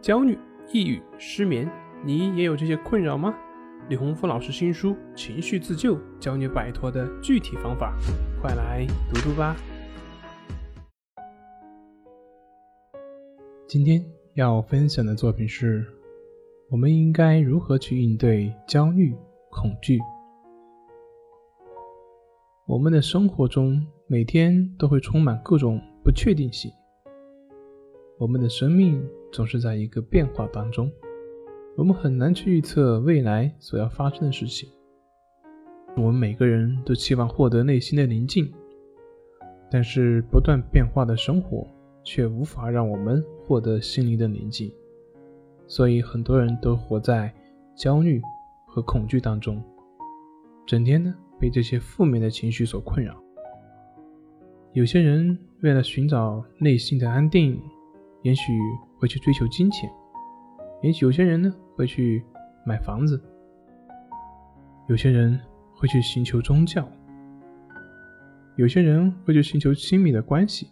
焦虑、抑郁、失眠，你也有这些困扰吗？李洪福老师新书《情绪自救》教你摆脱的具体方法，快来读读吧。今天要分享的作品是：我们应该如何去应对焦虑、恐惧？我们的生活中每天都会充满各种不确定性，我们的生命。总是在一个变化当中，我们很难去预测未来所要发生的事情。我们每个人都期望获得内心的宁静，但是不断变化的生活却无法让我们获得心灵的宁静。所以，很多人都活在焦虑和恐惧当中，整天呢被这些负面的情绪所困扰。有些人为了寻找内心的安定，也许。会去追求金钱，也许有些人呢会去买房子，有些人会去寻求宗教，有些人会去寻求亲密的关系，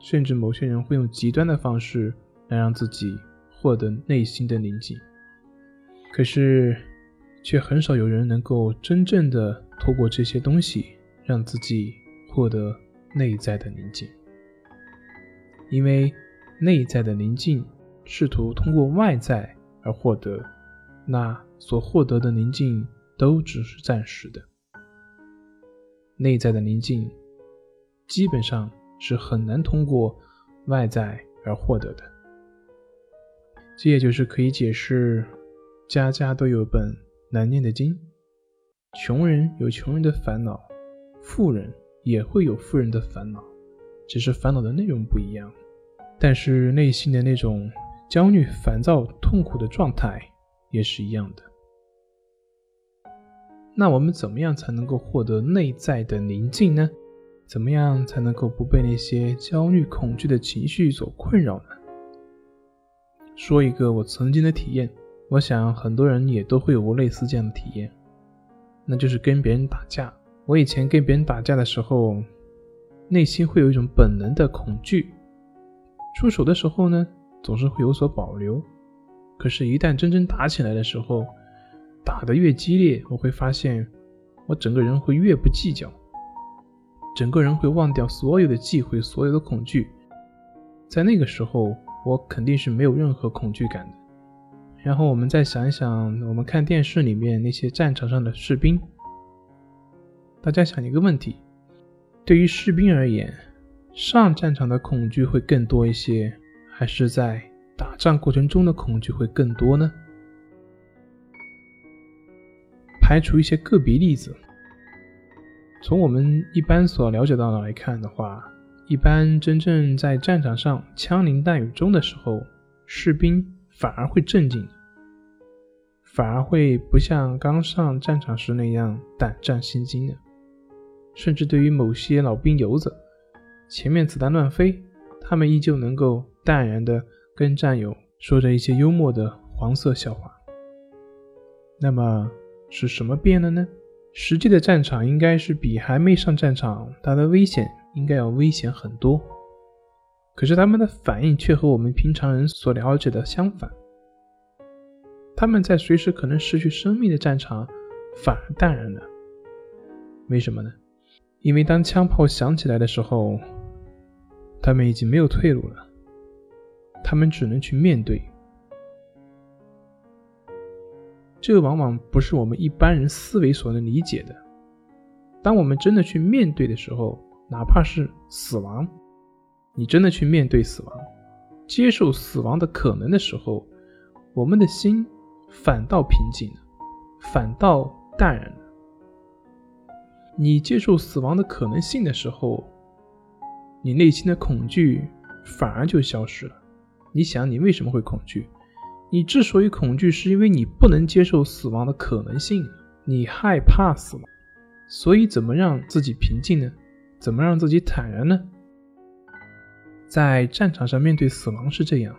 甚至某些人会用极端的方式来让自己获得内心的宁静。可是，却很少有人能够真正的透过这些东西让自己获得内在的宁静，因为。内在的宁静，试图通过外在而获得，那所获得的宁静都只是暂时的。内在的宁静，基本上是很难通过外在而获得的。这也就是可以解释，家家都有本难念的经，穷人有穷人的烦恼，富人也会有富人的烦恼，只是烦恼的内容不一样。但是内心的那种焦虑、烦躁、痛苦的状态也是一样的。那我们怎么样才能够获得内在的宁静呢？怎么样才能够不被那些焦虑、恐惧的情绪所困扰呢？说一个我曾经的体验，我想很多人也都会有过类似这样的体验，那就是跟别人打架。我以前跟别人打架的时候，内心会有一种本能的恐惧。出手的时候呢，总是会有所保留，可是，一旦真正打起来的时候，打得越激烈，我会发现，我整个人会越不计较，整个人会忘掉所有的忌讳，所有的恐惧。在那个时候，我肯定是没有任何恐惧感的。然后，我们再想一想，我们看电视里面那些战场上的士兵，大家想一个问题：对于士兵而言。上战场的恐惧会更多一些，还是在打仗过程中的恐惧会更多呢？排除一些个别例子，从我们一般所了解到的来看的话，一般真正在战场上枪林弹雨中的时候，士兵反而会镇静，反而会不像刚上战场时那样胆战心惊的，甚至对于某些老兵游子。前面子弹乱飞，他们依旧能够淡然地跟战友说着一些幽默的黄色笑话。那么是什么变了呢？实际的战场应该是比还没上战场，它的危险应该要危险很多。可是他们的反应却和我们平常人所了解的相反。他们在随时可能失去生命的战场，反而淡然了。为什么呢？因为当枪炮响起来的时候。他们已经没有退路了，他们只能去面对。这往往不是我们一般人思维所能理解的。当我们真的去面对的时候，哪怕是死亡，你真的去面对死亡，接受死亡的可能的时候，我们的心反倒平静了，反倒淡然了。你接受死亡的可能性的时候。你内心的恐惧反而就消失了。你想，你为什么会恐惧？你之所以恐惧，是因为你不能接受死亡的可能性，你害怕死亡。所以，怎么让自己平静呢？怎么让自己坦然呢？在战场上面对死亡是这样，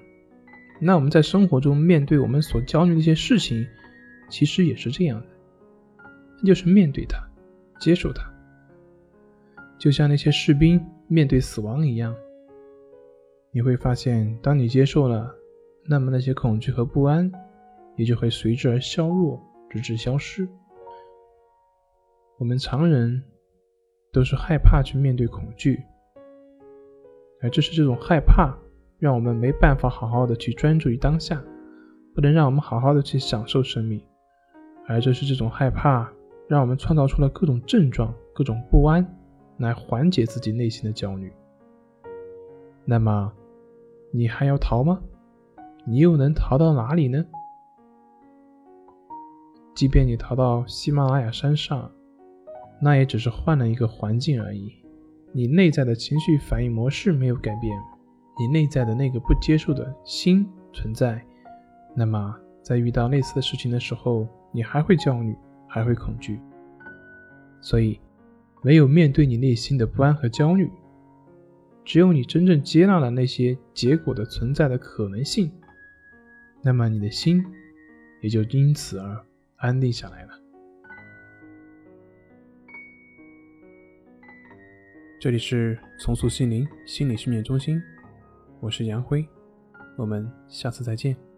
那我们在生活中面对我们所焦虑的一些事情，其实也是这样的，那就是面对它，接受它，就像那些士兵。面对死亡一样，你会发现，当你接受了那么那些恐惧和不安也就会随之而消弱，直至消失。我们常人都是害怕去面对恐惧，而正是这种害怕，让我们没办法好好的去专注于当下，不能让我们好好的去享受生命。而正是这种害怕，让我们创造出了各种症状、各种不安，来缓解自己内心的焦虑。那么，你还要逃吗？你又能逃到哪里呢？即便你逃到喜马拉雅山上，那也只是换了一个环境而已。你内在的情绪反应模式没有改变，你内在的那个不接受的心存在。那么，在遇到类似的事情的时候，你还会焦虑，还会恐惧。所以，唯有面对你内心的不安和焦虑。只有你真正接纳了那些结果的存在的可能性，那么你的心也就因此而安定下来了。这里是重塑心灵心理训练中心，我是杨辉，我们下次再见。